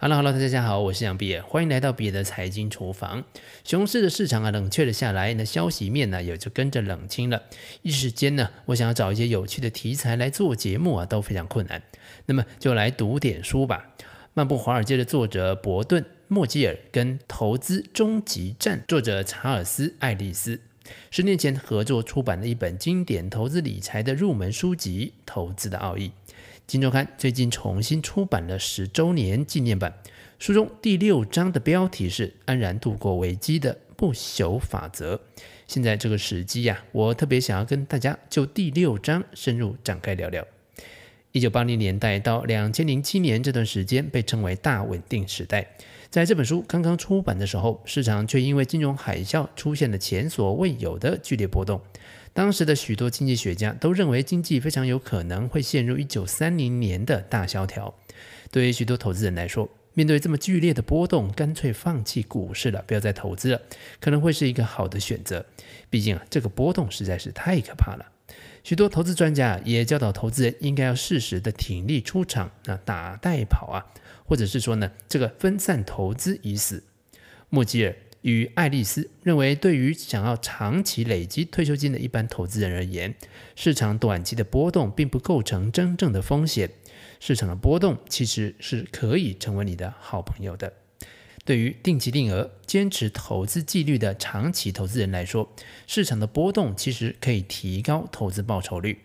Hello，Hello，大家好，我是杨比尔，欢迎来到比尔的财经厨房。熊市的市场啊，冷却了下来，那消息面呢也就跟着冷清了。一时间呢，我想要找一些有趣的题材来做节目啊，都非常困难。那么就来读点书吧。《漫步华尔街》的作者伯顿·莫吉尔跟《投资终极战》作者查尔斯·爱丽丝十年前合作出版了一本经典投资理财的入门书籍《投资的奥义》。《金周刊》最近重新出版了十周年纪念版，书中第六章的标题是“安然度过危机的不朽法则”。现在这个时机呀，我特别想要跟大家就第六章深入展开聊聊。一九八零年代到两千零七年这段时间被称为大稳定时代，在这本书刚刚出版的时候，市场却因为金融海啸出现了前所未有的剧烈波动。当时的许多经济学家都认为经济非常有可能会陷入一九三零年的大萧条。对于许多投资人来说，面对这么剧烈的波动，干脆放弃股市了，不要再投资了，可能会是一个好的选择。毕竟啊，这个波动实在是太可怕了。许多投资专家也教导投资人应该要适时的挺立出场，那打带跑啊，或者是说呢，这个分散投资已死。莫吉尔。与爱丽丝认为，对于想要长期累积退休金的一般投资人而言，市场短期的波动并不构成真正的风险。市场的波动其实是可以成为你的好朋友的。对于定期定额、坚持投资纪律的长期投资人来说，市场的波动其实可以提高投资报酬率。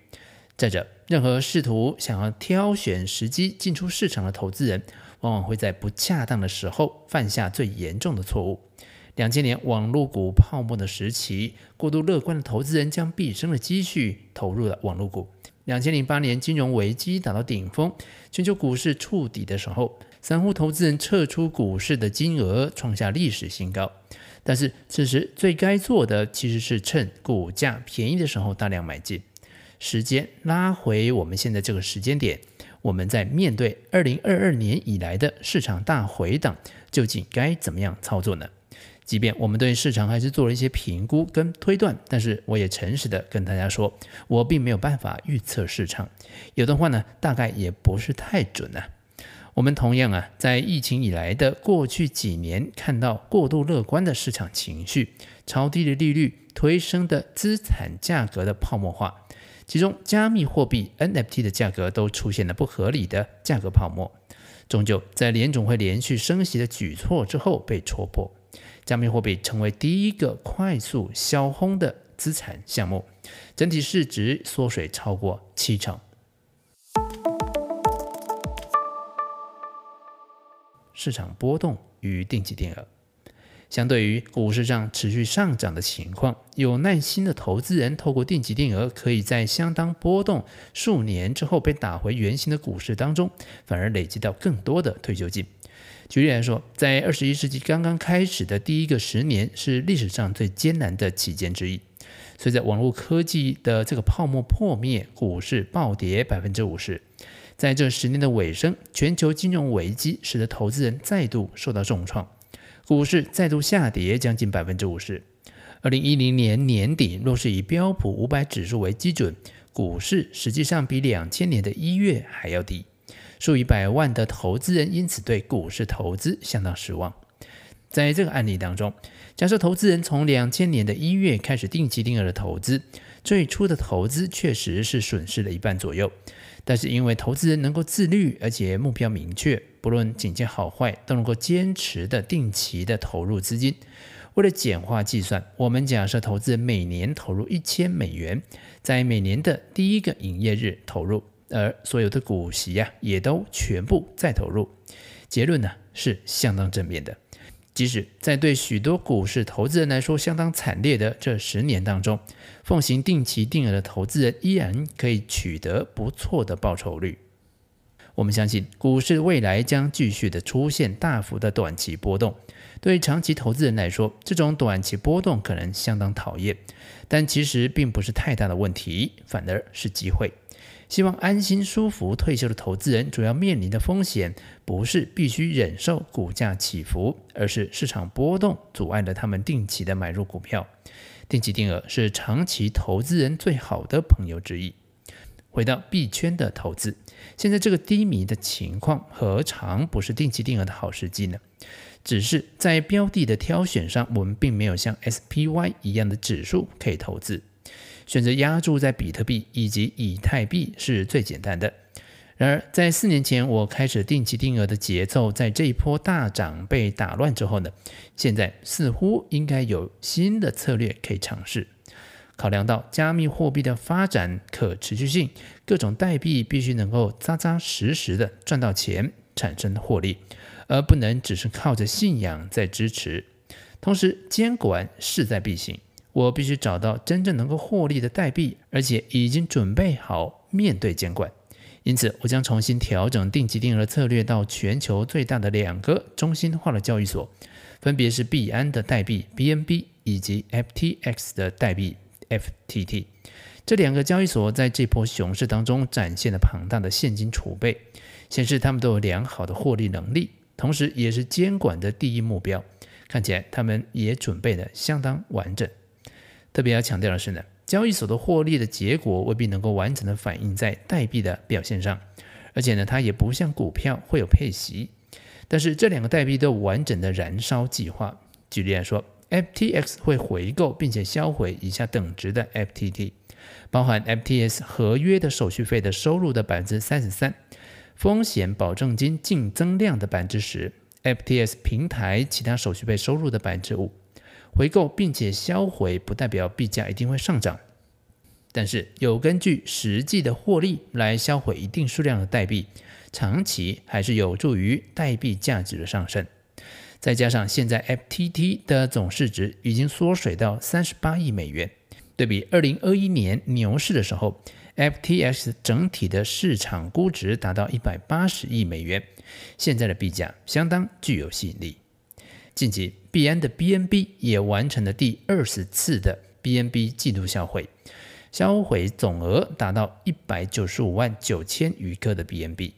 再者，任何试图想要挑选时机进出市场的投资人，往往会在不恰当的时候犯下最严重的错误。两千年网络股泡沫的时期，过度乐观的投资人将毕生的积蓄投入了网络股。两千零八年金融危机达到顶峰，全球股市触底的时候，散户投资人撤出股市的金额创下历史新高。但是此时最该做的其实是趁股价便宜的时候大量买进。时间拉回我们现在这个时间点，我们在面对二零二二年以来的市场大回档，究竟该怎么样操作呢？即便我们对市场还是做了一些评估跟推断，但是我也诚实的跟大家说，我并没有办法预测市场，有的话呢，大概也不是太准呐、啊。我们同样啊，在疫情以来的过去几年，看到过度乐观的市场情绪，超低的利率推升的资产价格的泡沫化，其中加密货币 NFT 的价格都出现了不合理的价格泡沫，终究在联总会连续升息的举措之后被戳破。加密货币成为第一个快速销轰的资产项目，整体市值缩水超过七成。市场波动与定期定额，相对于股市上持续上涨的情况，有耐心的投资人透过定期定额，可以在相当波动数年之后被打回原形的股市当中，反而累积到更多的退休金。举例来说，在二十一世纪刚刚开始的第一个十年是历史上最艰难的期间之一。随着网络科技的这个泡沫破灭，股市暴跌百分之五十。在这十年的尾声，全球金融危机使得投资人再度受到重创，股市再度下跌将近百分之五十。二零一零年年底，若是以标普五百指数为基准，股市实际上比两千年的一月还要低。数以百万的投资人因此对股市投资相当失望。在这个案例当中，假设投资人从两千年的一月开始定期定额的投资，最初的投资确实是损失了一半左右。但是因为投资人能够自律，而且目标明确，不论景气好坏都能够坚持的定期的投入资金。为了简化计算，我们假设投资人每年投入一千美元，在每年的第一个营业日投入。而所有的股息呀、也都全部再投入。结论呢是相当正面的。即使在对许多股市投资人来说相当惨烈的这十年当中，奉行定期定额的投资人依然可以取得不错的报酬率。我们相信股市未来将继续的出现大幅的短期波动。对长期投资人来说，这种短期波动可能相当讨厌，但其实并不是太大的问题，反而是机会。希望安心舒服退休的投资人，主要面临的风险不是必须忍受股价起伏，而是市场波动阻碍了他们定期的买入股票。定期定额是长期投资人最好的朋友之一。回到币圈的投资，现在这个低迷的情况，何尝不是定期定额的好时机呢？只是在标的的挑选上，我们并没有像 SPY 一样的指数可以投资，选择押注在比特币以及以太币是最简单的。然而，在四年前我开始定期定额的节奏，在这一波大涨被打乱之后呢，现在似乎应该有新的策略可以尝试。考量到加密货币的发展可持续性，各种代币必须能够扎扎实实的赚到钱，产生获利。而不能只是靠着信仰在支持，同时监管势在必行。我必须找到真正能够获利的代币，而且已经准备好面对监管。因此，我将重新调整定期定额策略到全球最大的两个中心化的交易所，分别是币安的代币 BNB 以及 FTX 的代币 FTT。这两个交易所在这波熊市当中展现了庞大的现金储备，显示他们都有良好的获利能力。同时，也是监管的第一目标。看起来，他们也准备得相当完整。特别要强调的是呢，交易所的获利的结果未必能够完整的反映在代币的表现上，而且呢，它也不像股票会有配息。但是，这两个代币都有完整的燃烧计划。举例来说，FTX 会回购并且销毁以下等值的 FTT，包含 FTS 合约的手续费的收入的百分之三十三。风险保证金净增量的百分之十，FTS 平台其他手续费收入的百分之五，回购并且销毁不代表币价一定会上涨，但是有根据实际的获利来销毁一定数量的代币，长期还是有助于代币价值的上升。再加上现在 FTT 的总市值已经缩水到三十八亿美元，对比二零二一年牛市的时候，FTX 整体的市场估值达到一百八十亿美元，现在的币价相当具有吸引力。近期，币安的 BNB 也完成了第二十次的 BNB 季度销毁，销毁总额达到一百九十五万九千余颗的 BNB，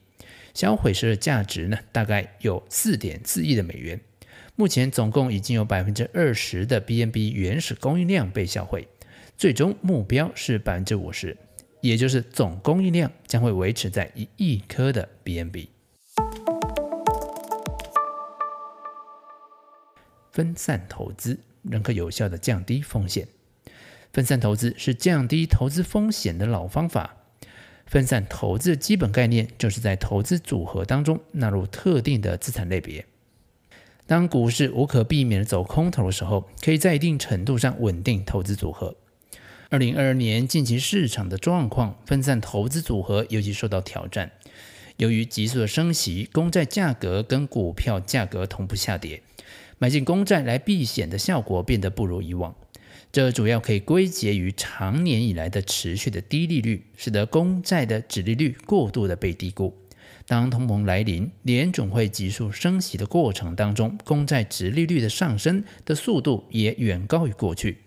销毁时的价值呢，大概有四点四亿的美元。目前总共已经有百分之二十的 BNB 原始供应量被销毁，最终目标是百分之五十。也就是总供应量将会维持在一亿颗的 BNB。分散投资仍可有效的降低风险。分散投资是降低投资风险的老方法。分散投资的基本概念就是在投资组合当中纳入特定的资产类别。当股市无可避免的走空头的时候，可以在一定程度上稳定投资组合。二零二二年近期市场的状况，分散投资组合尤其受到挑战。由于急速的升息，公债价格跟股票价格同步下跌，买进公债来避险的效果变得不如以往。这主要可以归结于长年以来的持续的低利率，使得公债的指利率过度的被低估。当通膨来临，联总会急速升息的过程当中，公债殖利率的上升的速度也远高于过去。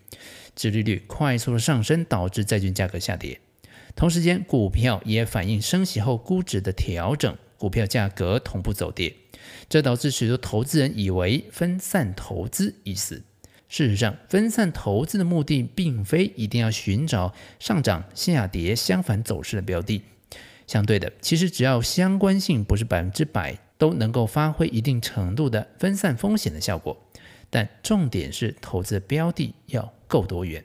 殖利率快速的上升，导致债券价格下跌。同时间，股票也反映升息后估值的调整，股票价格同步走跌。这导致许多投资人以为分散投资已死。事实上，分散投资的目的并非一定要寻找上涨、下跌相反走势的标的。相对的，其实只要相关性不是百分之百，都能够发挥一定程度的分散风险的效果。但重点是投资标的要够多元。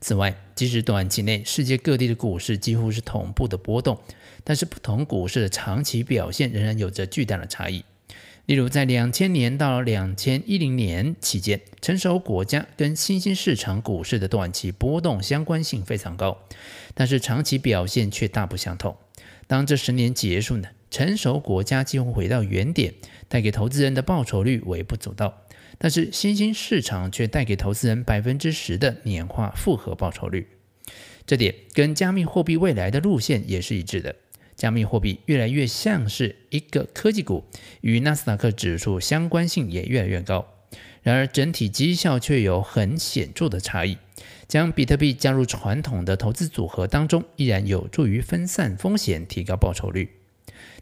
此外，即使短期内世界各地的股市几乎是同步的波动，但是不同股市的长期表现仍然有着巨大的差异。例如，在两千年到两千一零年期间，成熟国家跟新兴市场股市的短期波动相关性非常高，但是长期表现却大不相同。当这十年结束呢，成熟国家几乎回到原点，带给投资人的报酬率微不足道。但是新兴市场却带给投资人百分之十的年化复合报酬率，这点跟加密货币未来的路线也是一致的。加密货币越来越像是一个科技股，与纳斯达克指数相关性也越来越高。然而整体绩效却有很显著的差异。将比特币加入传统的投资组合当中，依然有助于分散风险，提高报酬率。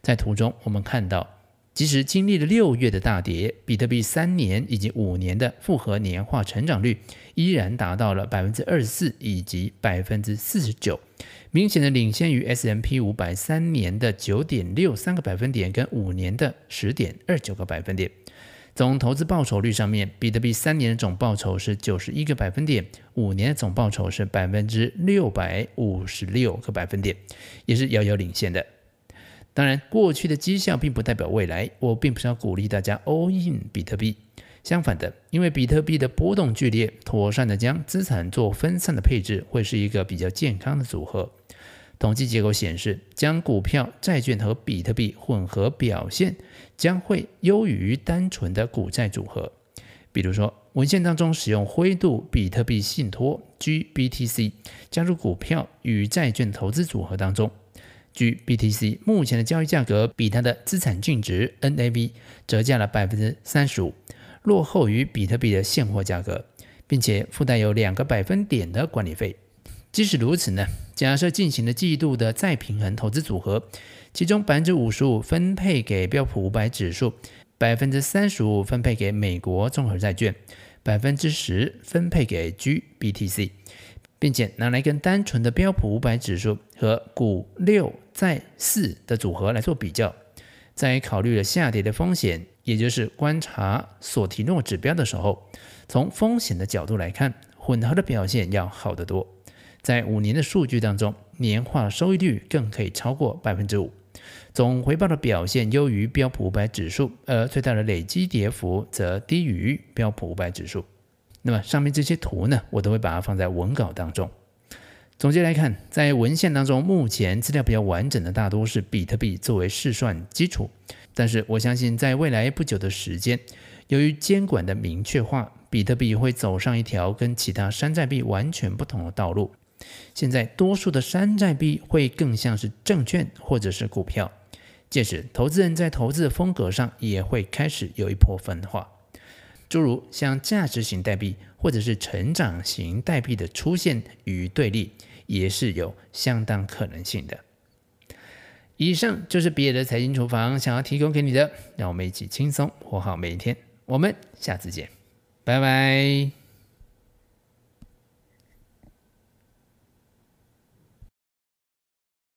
在图中我们看到。即使经历了六月的大跌，比特币三年以及五年的复合年化成长率依然达到了百分之二十四以及百分之四十九，明显的领先于 S M P 五百三年的九点六三个百分点跟五年的十点二九个百分点。总投资报酬率上面，比特币三年的总报酬是九十一个百分点，五年的总报酬是百分之六百五十六个百分点，也是遥遥领先的。当然，过去的绩效并不代表未来。我并不是要鼓励大家 all in 比特币，相反的，因为比特币的波动剧烈，妥善的将资产做分散的配置，会是一个比较健康的组合。统计结果显示，将股票、债券和比特币混合表现，将会优于单纯的股债组合。比如说，文献当中使用灰度比特币信托 （GBTC） 加入股票与债券投资组合当中。GBTC 目前的交易价格比它的资产净值 NAV 折价了百分之三十五，落后于比特币的现货价格，并且附带有两个百分点的管理费。即使如此呢，假设进行了季度的再平衡投资组合，其中百分之五十五分配给标普五百指数，百分之三十五分配给美国综合债券，百分之十分配给 GBTC。并且拿来跟单纯的标普五百指数和股六在四的组合来做比较，在考虑了下跌的风险，也就是观察索提诺指标的时候，从风险的角度来看，混合的表现要好得多。在五年的数据当中，年化收益率更可以超过百分之五，总回报的表现优于标普五百指数，而最大的累积跌幅则低于标普五百指数。那么上面这些图呢，我都会把它放在文稿当中。总结来看，在文献当中，目前资料比较完整的大多是比特币作为试算基础。但是我相信，在未来不久的时间，由于监管的明确化，比特币会走上一条跟其他山寨币完全不同的道路。现在多数的山寨币会更像是证券或者是股票，届时投资人在投资的风格上也会开始有一波分化。诸如像价值型代币或者是成长型代币的出现与对立，也是有相当可能性的。以上就是比尔的财经厨房想要提供给你的，让我们一起轻松活好每一天。我们下次见，拜拜。